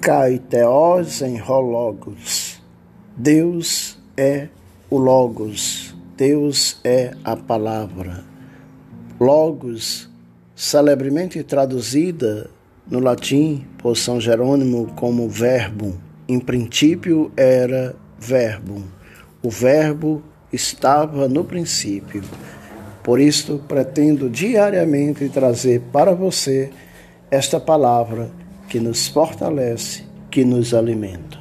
Caiteós em Rologos. Deus é o Logos, Deus é a palavra. Logos, celebremente traduzida no latim por São Jerônimo como verbo, em princípio era verbo. O verbo estava no princípio. Por isso, pretendo diariamente trazer para você esta palavra que nos fortalece, que nos alimenta.